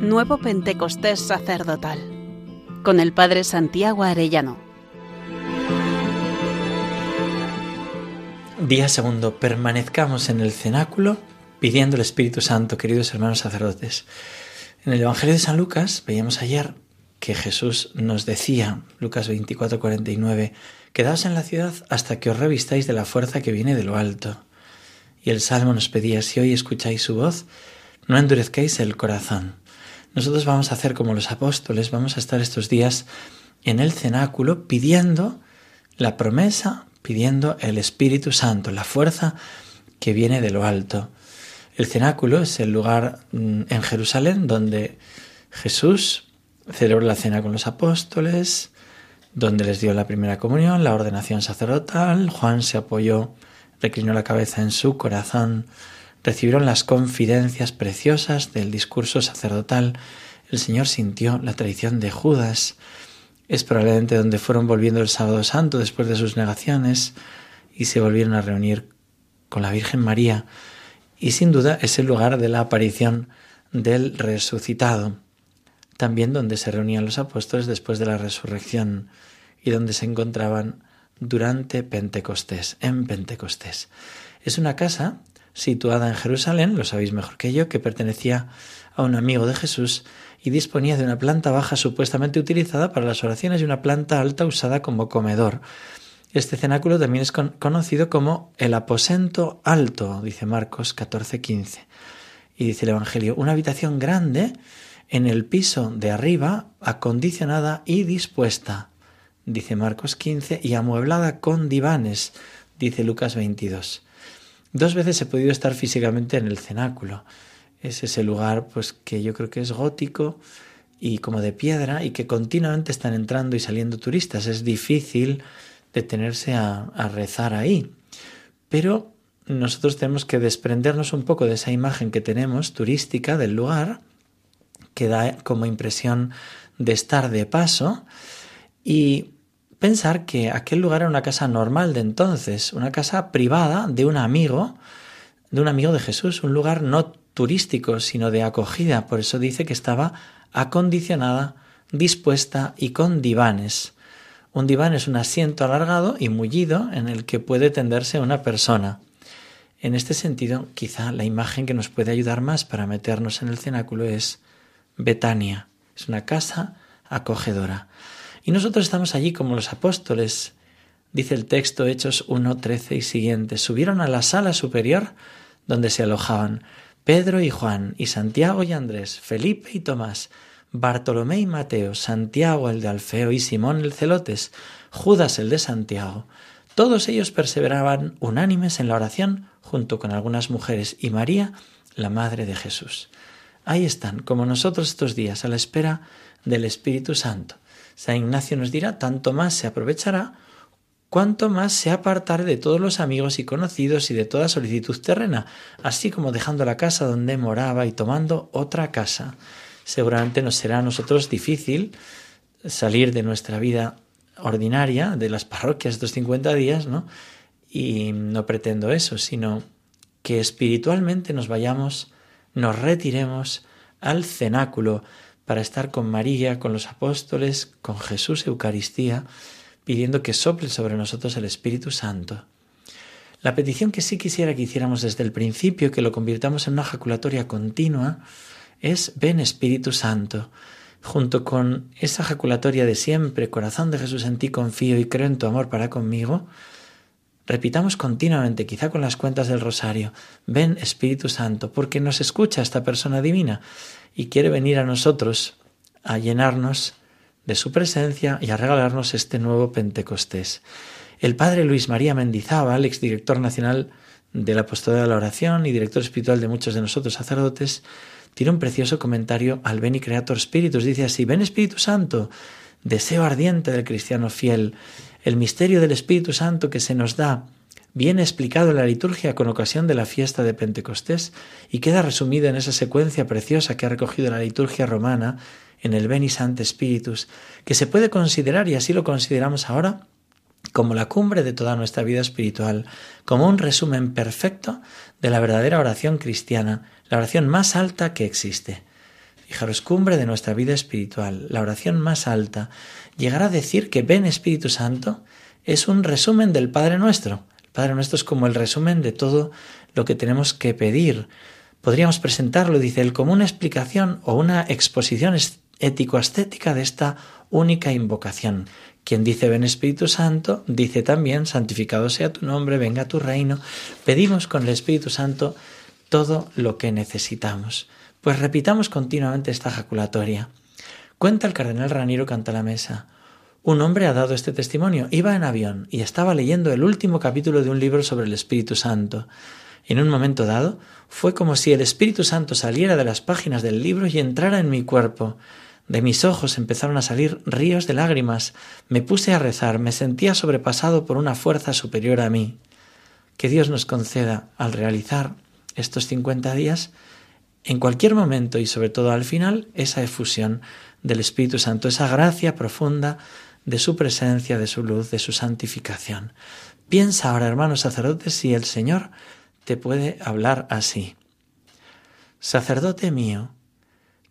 Nuevo Pentecostés sacerdotal con el Padre Santiago Arellano. Día segundo, permanezcamos en el cenáculo pidiendo el Espíritu Santo, queridos hermanos sacerdotes. En el Evangelio de San Lucas veíamos ayer que Jesús nos decía, Lucas 24, 49, Quedaos en la ciudad hasta que os revistáis de la fuerza que viene de lo alto. Y el Salmo nos pedía, si hoy escucháis su voz, no endurezcáis el corazón. Nosotros vamos a hacer como los apóstoles, vamos a estar estos días en el cenáculo pidiendo la promesa, pidiendo el Espíritu Santo, la fuerza que viene de lo alto. El cenáculo es el lugar mm, en Jerusalén donde Jesús celebró la cena con los apóstoles, donde les dio la primera comunión, la ordenación sacerdotal, Juan se apoyó, reclinó la cabeza en su corazón, recibieron las confidencias preciosas del discurso sacerdotal, el Señor sintió la traición de Judas, es probablemente donde fueron volviendo el sábado santo después de sus negaciones y se volvieron a reunir con la Virgen María. Y sin duda es el lugar de la aparición del resucitado también donde se reunían los apóstoles después de la resurrección y donde se encontraban durante Pentecostés, en Pentecostés. Es una casa situada en Jerusalén, lo sabéis mejor que yo, que pertenecía a un amigo de Jesús y disponía de una planta baja supuestamente utilizada para las oraciones y una planta alta usada como comedor. Este cenáculo también es conocido como el aposento alto, dice Marcos 14:15. Y dice el Evangelio, una habitación grande en el piso de arriba, acondicionada y dispuesta, dice Marcos 15, y amueblada con divanes, dice Lucas 22. Dos veces he podido estar físicamente en el cenáculo. Es ese lugar, pues que yo creo que es gótico y como de piedra y que continuamente están entrando y saliendo turistas. Es difícil detenerse a, a rezar ahí. Pero nosotros tenemos que desprendernos un poco de esa imagen que tenemos turística del lugar que da como impresión de estar de paso y pensar que aquel lugar era una casa normal de entonces, una casa privada de un amigo, de un amigo de Jesús, un lugar no turístico, sino de acogida. Por eso dice que estaba acondicionada, dispuesta y con divanes. Un diván es un asiento alargado y mullido en el que puede tenderse una persona. En este sentido, quizá la imagen que nos puede ayudar más para meternos en el cenáculo es Betania. Es una casa acogedora. Y nosotros estamos allí como los apóstoles. Dice el texto Hechos 1, 13 y siguientes. Subieron a la sala superior donde se alojaban Pedro y Juan, y Santiago y Andrés, Felipe y Tomás, Bartolomé y Mateo, Santiago el de Alfeo y Simón el Celotes, Judas el de Santiago. Todos ellos perseveraban unánimes en la oración junto con algunas mujeres y María, la Madre de Jesús. Ahí están, como nosotros estos días, a la espera del Espíritu Santo. San Ignacio nos dirá, tanto más se aprovechará, cuanto más se apartará de todos los amigos y conocidos y de toda solicitud terrena, así como dejando la casa donde moraba y tomando otra casa. Seguramente nos será a nosotros difícil salir de nuestra vida ordinaria, de las parroquias estos 50 días, ¿no? Y no pretendo eso, sino que espiritualmente nos vayamos nos retiremos al cenáculo para estar con María, con los apóstoles, con Jesús Eucaristía, pidiendo que sople sobre nosotros el Espíritu Santo. La petición que sí quisiera que hiciéramos desde el principio, que lo convirtamos en una ejaculatoria continua, es ven Espíritu Santo. Junto con esa ejaculatoria de siempre, corazón de Jesús en ti confío y creo en tu amor para conmigo, Repitamos continuamente, quizá con las cuentas del rosario, ven Espíritu Santo, porque nos escucha esta persona divina y quiere venir a nosotros a llenarnos de su presencia y a regalarnos este nuevo Pentecostés. El padre Luis María Mendizábal, exdirector nacional del Apostolado de la Oración y director espiritual de muchos de nosotros sacerdotes, tiene un precioso comentario al Beni Creator Spiritus. Dice así, ven Espíritu Santo, deseo ardiente del cristiano fiel, el misterio del Espíritu Santo que se nos da viene explicado en la liturgia con ocasión de la fiesta de Pentecostés y queda resumido en esa secuencia preciosa que ha recogido la liturgia romana en el Beni Sancte Spiritus, que se puede considerar, y así lo consideramos ahora, como la cumbre de toda nuestra vida espiritual, como un resumen perfecto de la verdadera oración cristiana, la oración más alta que existe. Fijaros, cumbre de nuestra vida espiritual, la oración más alta, llegar a decir que ven Espíritu Santo es un resumen del Padre Nuestro. El Padre Nuestro es como el resumen de todo lo que tenemos que pedir. Podríamos presentarlo, dice él, como una explicación o una exposición ético-estética de esta única invocación. Quien dice ven Espíritu Santo, dice también santificado sea tu nombre, venga tu reino. Pedimos con el Espíritu Santo todo lo que necesitamos. Pues repitamos continuamente esta ejaculatoria. Cuenta el cardenal Raniro canta la mesa. Un hombre ha dado este testimonio. Iba en avión y estaba leyendo el último capítulo de un libro sobre el Espíritu Santo. En un momento dado, fue como si el Espíritu Santo saliera de las páginas del libro y entrara en mi cuerpo. De mis ojos empezaron a salir ríos de lágrimas. Me puse a rezar, me sentía sobrepasado por una fuerza superior a mí. Que Dios nos conceda, al realizar estos cincuenta días, en cualquier momento y sobre todo al final, esa efusión del Espíritu Santo, esa gracia profunda de su presencia, de su luz, de su santificación. Piensa ahora, hermanos sacerdotes, si el Señor te puede hablar así. Sacerdote mío,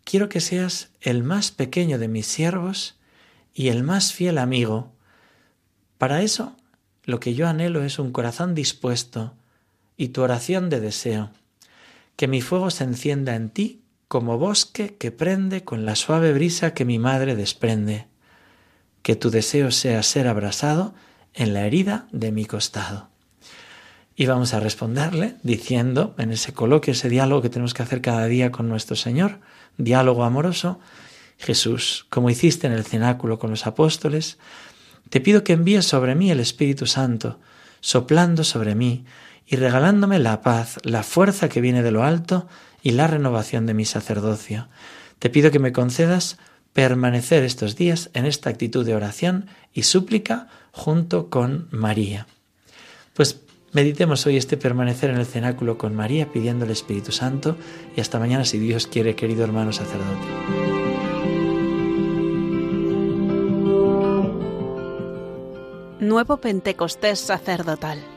quiero que seas el más pequeño de mis siervos y el más fiel amigo. Para eso, lo que yo anhelo es un corazón dispuesto y tu oración de deseo que mi fuego se encienda en ti como bosque que prende con la suave brisa que mi madre desprende, que tu deseo sea ser abrasado en la herida de mi costado. Y vamos a responderle diciendo en ese coloquio, ese diálogo que tenemos que hacer cada día con nuestro Señor, diálogo amoroso, Jesús, como hiciste en el cenáculo con los apóstoles, te pido que envíes sobre mí el Espíritu Santo, soplando sobre mí y regalándome la paz, la fuerza que viene de lo alto y la renovación de mi sacerdocio. Te pido que me concedas permanecer estos días en esta actitud de oración y súplica junto con María. Pues meditemos hoy este permanecer en el cenáculo con María pidiendo el Espíritu Santo y hasta mañana si Dios quiere, querido hermano sacerdote. Nuevo Pentecostés sacerdotal